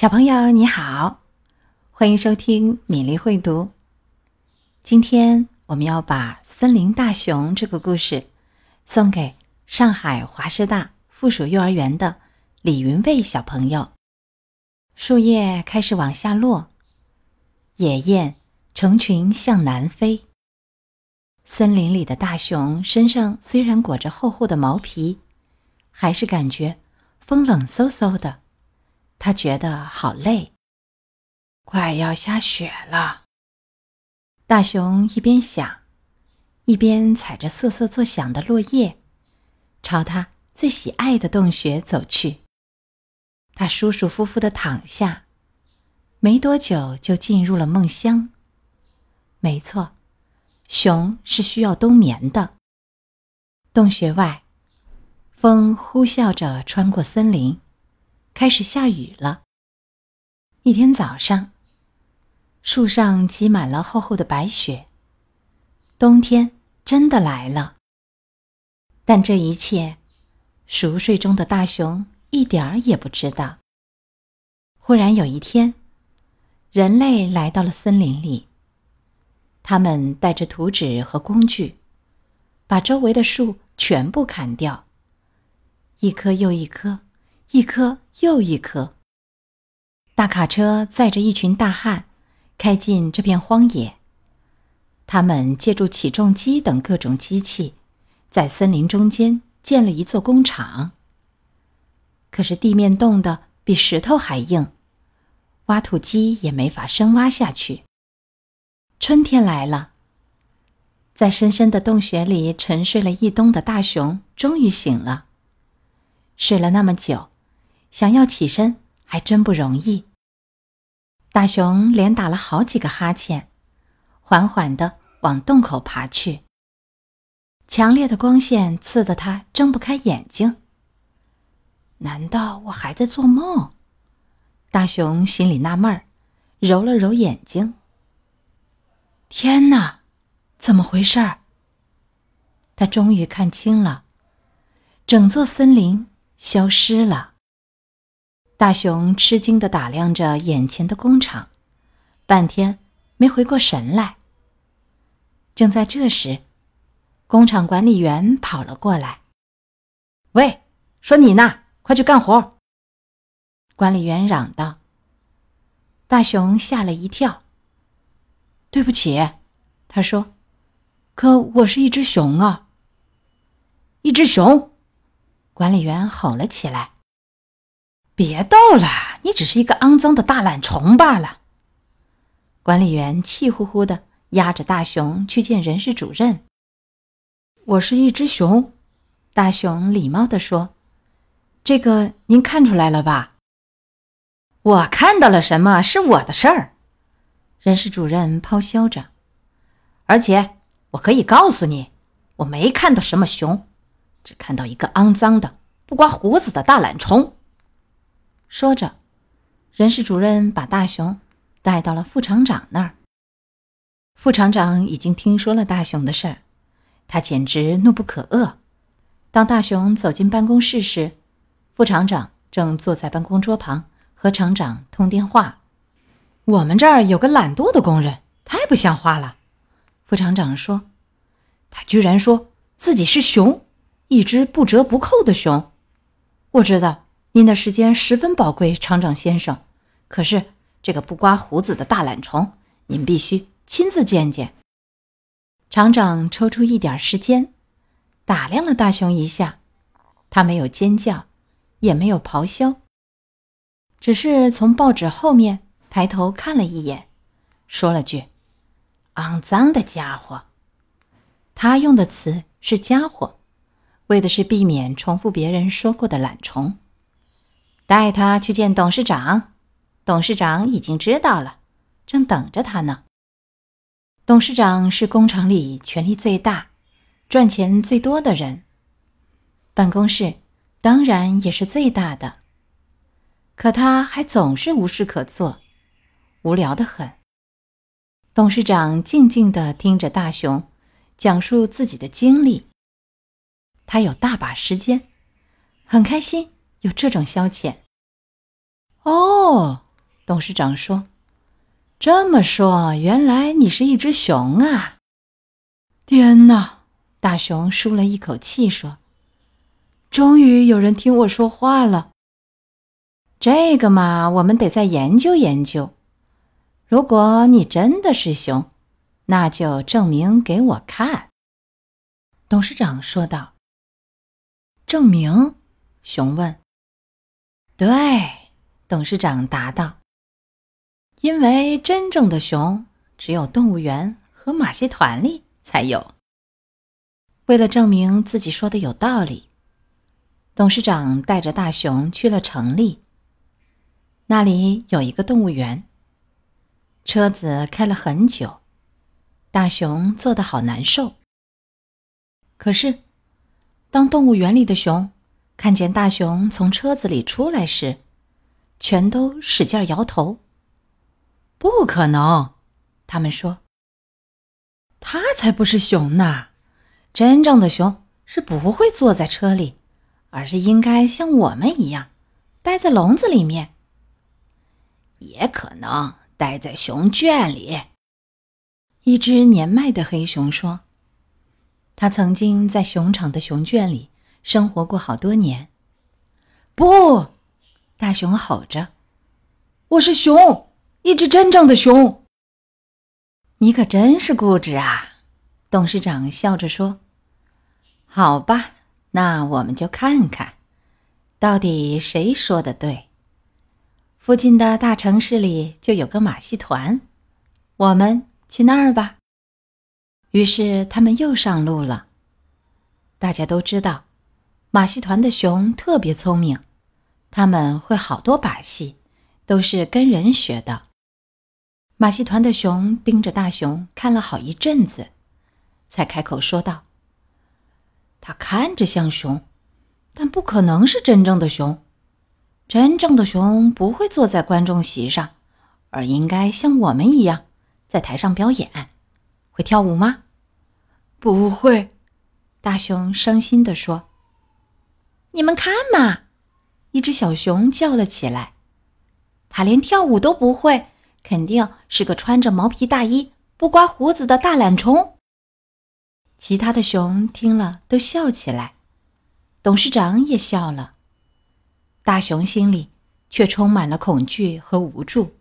小朋友你好，欢迎收听米粒会读。今天我们要把《森林大熊》这个故事送给上海华师大附属幼儿园的李云蔚小朋友。树叶开始往下落，野雁成群向南飞。森林里的大熊身上虽然裹着厚厚的毛皮，还是感觉风冷飕飕的。他觉得好累，快要下雪了。大熊一边想，一边踩着瑟瑟作响的落叶，朝他最喜爱的洞穴走去。他舒舒服服的躺下，没多久就进入了梦乡。没错，熊是需要冬眠的。洞穴外，风呼啸着穿过森林。开始下雨了。一天早上，树上积满了厚厚的白雪。冬天真的来了。但这一切，熟睡中的大熊一点儿也不知道。忽然有一天，人类来到了森林里。他们带着图纸和工具，把周围的树全部砍掉，一棵又一棵。一颗又一颗。大卡车载着一群大汉，开进这片荒野。他们借助起重机等各种机器，在森林中间建了一座工厂。可是地面冻得比石头还硬，挖土机也没法深挖下去。春天来了，在深深的洞穴里沉睡了一冬的大熊终于醒了。睡了那么久。想要起身还真不容易。大熊连打了好几个哈欠，缓缓地往洞口爬去。强烈的光线刺得他睁不开眼睛。难道我还在做梦？大熊心里纳闷儿，揉了揉眼睛。天哪，怎么回事儿？他终于看清了，整座森林消失了。大熊吃惊地打量着眼前的工厂，半天没回过神来。正在这时，工厂管理员跑了过来：“喂，说你呢，快去干活！”管理员嚷道。大熊吓了一跳。“对不起。”他说，“可我是一只熊啊！”一只熊！管理员吼了起来。别逗了，你只是一个肮脏的大懒虫罢了。管理员气呼呼的压着大熊去见人事主任。我是一只熊，大熊礼貌的说：“这个您看出来了吧？”我看到了什么是我的事儿，人事主任咆哮着。而且我可以告诉你，我没看到什么熊，只看到一个肮脏的不刮胡子的大懒虫。说着，人事主任把大熊带到了副厂长那儿。副厂长已经听说了大熊的事儿，他简直怒不可遏。当大熊走进办公室时，副厂长正坐在办公桌旁和厂长通电话。我们这儿有个懒惰的工人，太不像话了。副厂长说：“他居然说自己是熊，一只不折不扣的熊。”我知道。您的时间十分宝贵，厂长先生。可是这个不刮胡子的大懒虫，您必须亲自见见。厂长抽出一点时间，打量了大熊一下，他没有尖叫，也没有咆哮，只是从报纸后面抬头看了一眼，说了句：“肮脏的家伙。”他用的词是“家伙”，为的是避免重复别人说过的懒虫。带他去见董事长，董事长已经知道了，正等着他呢。董事长是工厂里权力最大、赚钱最多的人，办公室当然也是最大的。可他还总是无事可做，无聊的很。董事长静静的听着大熊讲述自己的经历，他有大把时间，很开心。有这种消遣，哦，董事长说：“这么说，原来你是一只熊啊！”天哪！大熊舒了一口气说：“终于有人听我说话了。这个嘛，我们得再研究研究。如果你真的是熊，那就证明给我看。”董事长说道。“证明？”熊问。“对。”董事长答道。“因为真正的熊只有动物园和马戏团里。”才有。为了证明自己说的有道理，董事长带着大熊去了城里。那里有一个动物园。车子开了很久，大熊坐得好难受。可是，当动物园里的熊看见大熊从车子里出来时，全都使劲摇头。不可能，他们说。他才不是熊呢！真正的熊是不会坐在车里，而是应该像我们一样，待在笼子里面。也可能待在熊圈里。一只年迈的黑熊说：“他曾经在熊场的熊圈里生活过好多年。”不，大熊吼着：“我是熊，一只真正的熊。”你可真是固执啊！董事长笑着说：“好吧，那我们就看看，到底谁说的对。附近的大城市里就有个马戏团，我们去那儿吧。”于是他们又上路了。大家都知道，马戏团的熊特别聪明，他们会好多把戏，都是跟人学的。马戏团的熊盯着大熊看了好一阵子，才开口说道：“他看着像熊，但不可能是真正的熊。真正的熊不会坐在观众席上，而应该像我们一样在台上表演。会跳舞吗？不会。”大熊伤心地说。“你们看嘛！”一只小熊叫了起来，“他连跳舞都不会。”肯定是个穿着毛皮大衣、不刮胡子的大懒虫。其他的熊听了都笑起来，董事长也笑了。大熊心里却充满了恐惧和无助。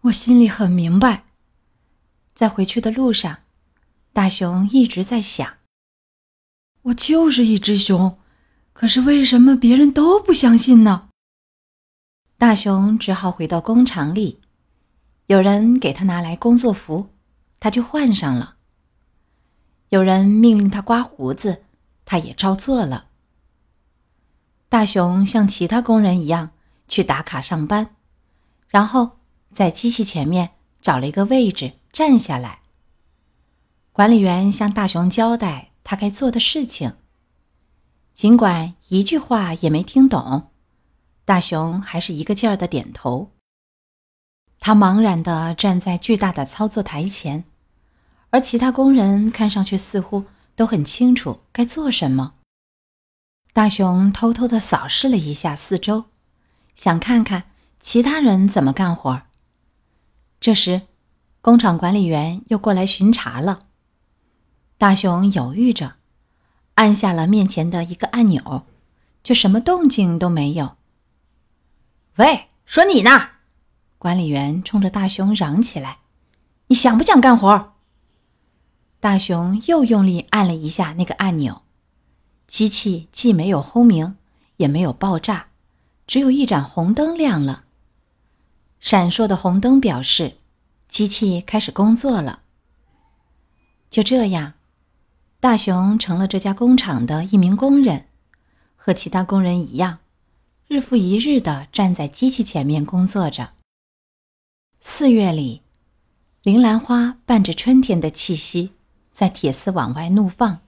我心里很明白。在回去的路上，大熊一直在想：我就是一只熊，可是为什么别人都不相信呢？大熊只好回到工厂里。有人给他拿来工作服，他就换上了。有人命令他刮胡子，他也照做了。大熊像其他工人一样去打卡上班，然后在机器前面找了一个位置站下来。管理员向大熊交代他该做的事情，尽管一句话也没听懂，大熊还是一个劲儿的点头。他茫然地站在巨大的操作台前，而其他工人看上去似乎都很清楚该做什么。大熊偷偷地扫视了一下四周，想看看其他人怎么干活。这时，工厂管理员又过来巡查了。大熊犹豫着，按下了面前的一个按钮，却什么动静都没有。喂，说你呢？管理员冲着大熊嚷起来：“你想不想干活？”大熊又用力按了一下那个按钮，机器既没有轰鸣，也没有爆炸，只有一盏红灯亮了。闪烁的红灯表示机器开始工作了。就这样，大雄成了这家工厂的一名工人，和其他工人一样，日复一日的站在机器前面工作着。四月里，铃兰花伴着春天的气息，在铁丝网外怒放。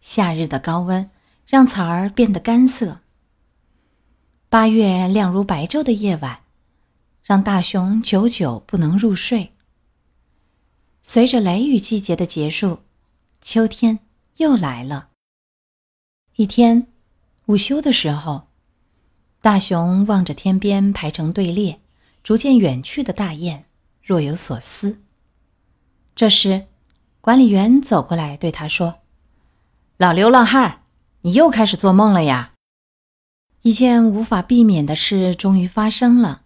夏日的高温让草儿变得干涩。八月亮如白昼的夜晚，让大熊久久不能入睡。随着雷雨季节的结束，秋天又来了。一天，午休的时候，大熊望着天边排成队列。逐渐远去的大雁若有所思。这时，管理员走过来对他说：“老流浪汉，你又开始做梦了呀！”一件无法避免的事终于发生了。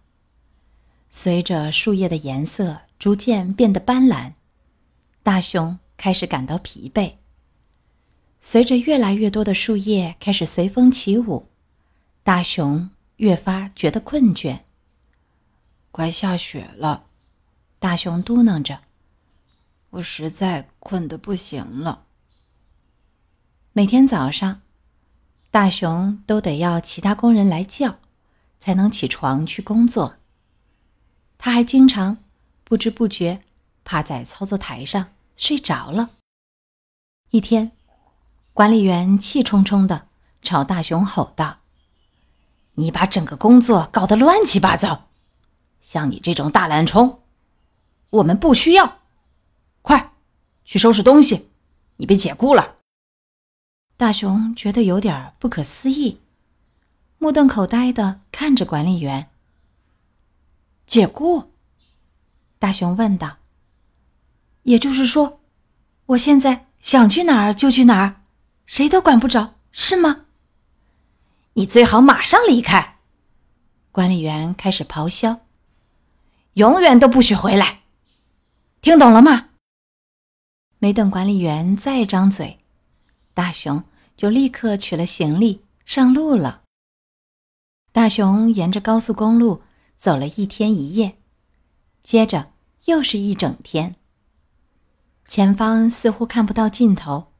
随着树叶的颜色逐渐变得斑斓，大熊开始感到疲惫。随着越来越多的树叶开始随风起舞，大熊越发觉得困倦。快下雪了，大熊嘟囔着：“我实在困得不行了。”每天早上，大熊都得要其他工人来叫，才能起床去工作。他还经常不知不觉趴在操作台上睡着了。一天。管理员气冲冲的朝大熊吼道：“你把整个工作搞得乱七八糟，像你这种大懒虫，我们不需要。快去收拾东西，你被解雇了。”大熊觉得有点不可思议，目瞪口呆的看着管理员。解雇？大熊问道：“也就是说，我现在想去哪儿就去哪儿？”谁都管不着，是吗？你最好马上离开！管理员开始咆哮：“永远都不许回来！听懂了吗？”没等管理员再张嘴，大熊就立刻取了行李上路了。大熊沿着高速公路走了一天一夜，接着又是一整天。前方似乎看不到尽头，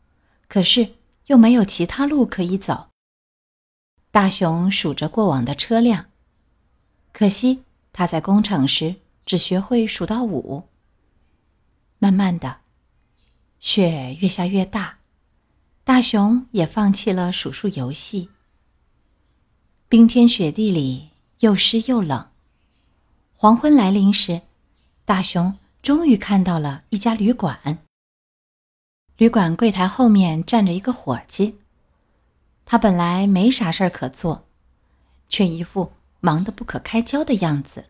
可是。又没有其他路可以走。大熊数着过往的车辆，可惜他在工厂时只学会数到五。慢慢的，雪越下越大，大熊也放弃了数数游戏。冰天雪地里又湿又冷，黄昏来临时，大熊终于看到了一家旅馆。旅馆柜台后面站着一个伙计，他本来没啥事儿可做，却一副忙得不可开交的样子。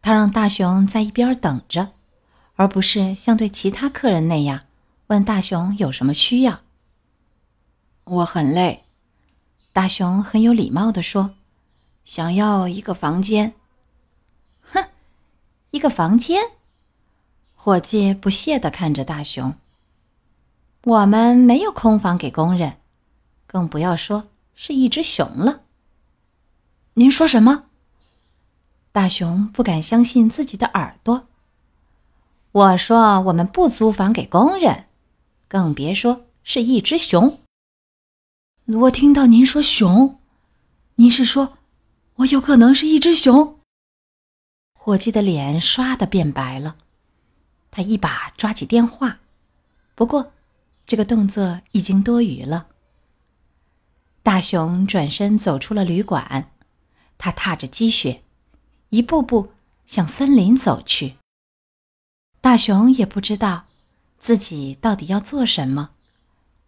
他让大熊在一边等着，而不是像对其他客人那样问大熊有什么需要。我很累，大熊很有礼貌地说：“想要一个房间。”一个房间？伙计不屑地看着大熊。我们没有空房给工人，更不要说是一只熊了。您说什么？大熊不敢相信自己的耳朵。我说我们不租房给工人，更别说是一只熊。我听到您说熊，您是说我有可能是一只熊？伙计的脸唰的变白了，他一把抓起电话，不过。这个动作已经多余了。大熊转身走出了旅馆，他踏着积雪，一步步向森林走去。大熊也不知道自己到底要做什么，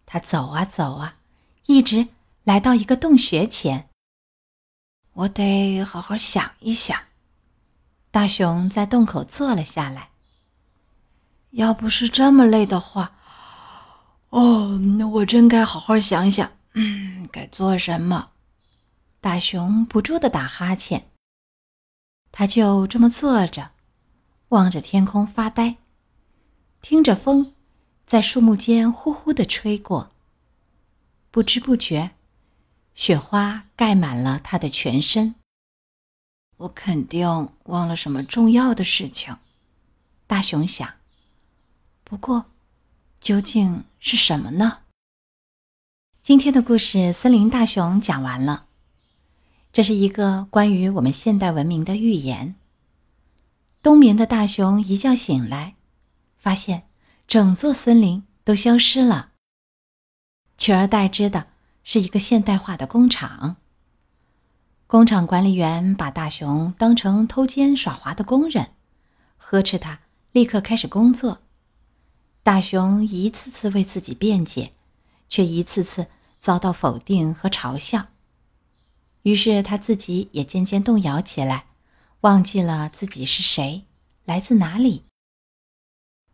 他走啊走啊，一直来到一个洞穴前。我得好好想一想。大熊在洞口坐了下来。要不是这么累的话。哦，那我真该好好想想，嗯，该做什么？大熊不住的打哈欠。他就这么坐着，望着天空发呆，听着风在树木间呼呼的吹过。不知不觉，雪花盖满了他的全身。我肯定忘了什么重要的事情，大熊想。不过。究竟是什么呢？今天的故事《森林大熊》讲完了。这是一个关于我们现代文明的寓言。冬眠的大熊一觉醒来，发现整座森林都消失了，取而代之的是一个现代化的工厂。工厂管理员把大熊当成偷奸耍滑的工人，呵斥他立刻开始工作。大熊一次次为自己辩解，却一次次遭到否定和嘲笑。于是他自己也渐渐动摇起来，忘记了自己是谁，来自哪里。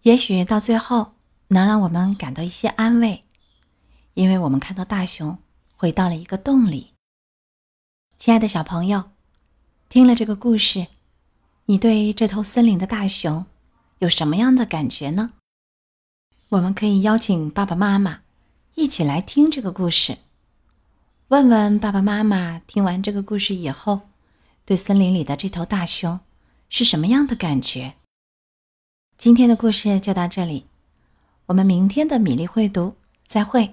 也许到最后能让我们感到一些安慰，因为我们看到大熊回到了一个洞里。亲爱的小朋友，听了这个故事，你对这头森林的大熊有什么样的感觉呢？我们可以邀请爸爸妈妈一起来听这个故事，问问爸爸妈妈听完这个故事以后，对森林里的这头大熊是什么样的感觉。今天的故事就到这里，我们明天的米粒会读再会。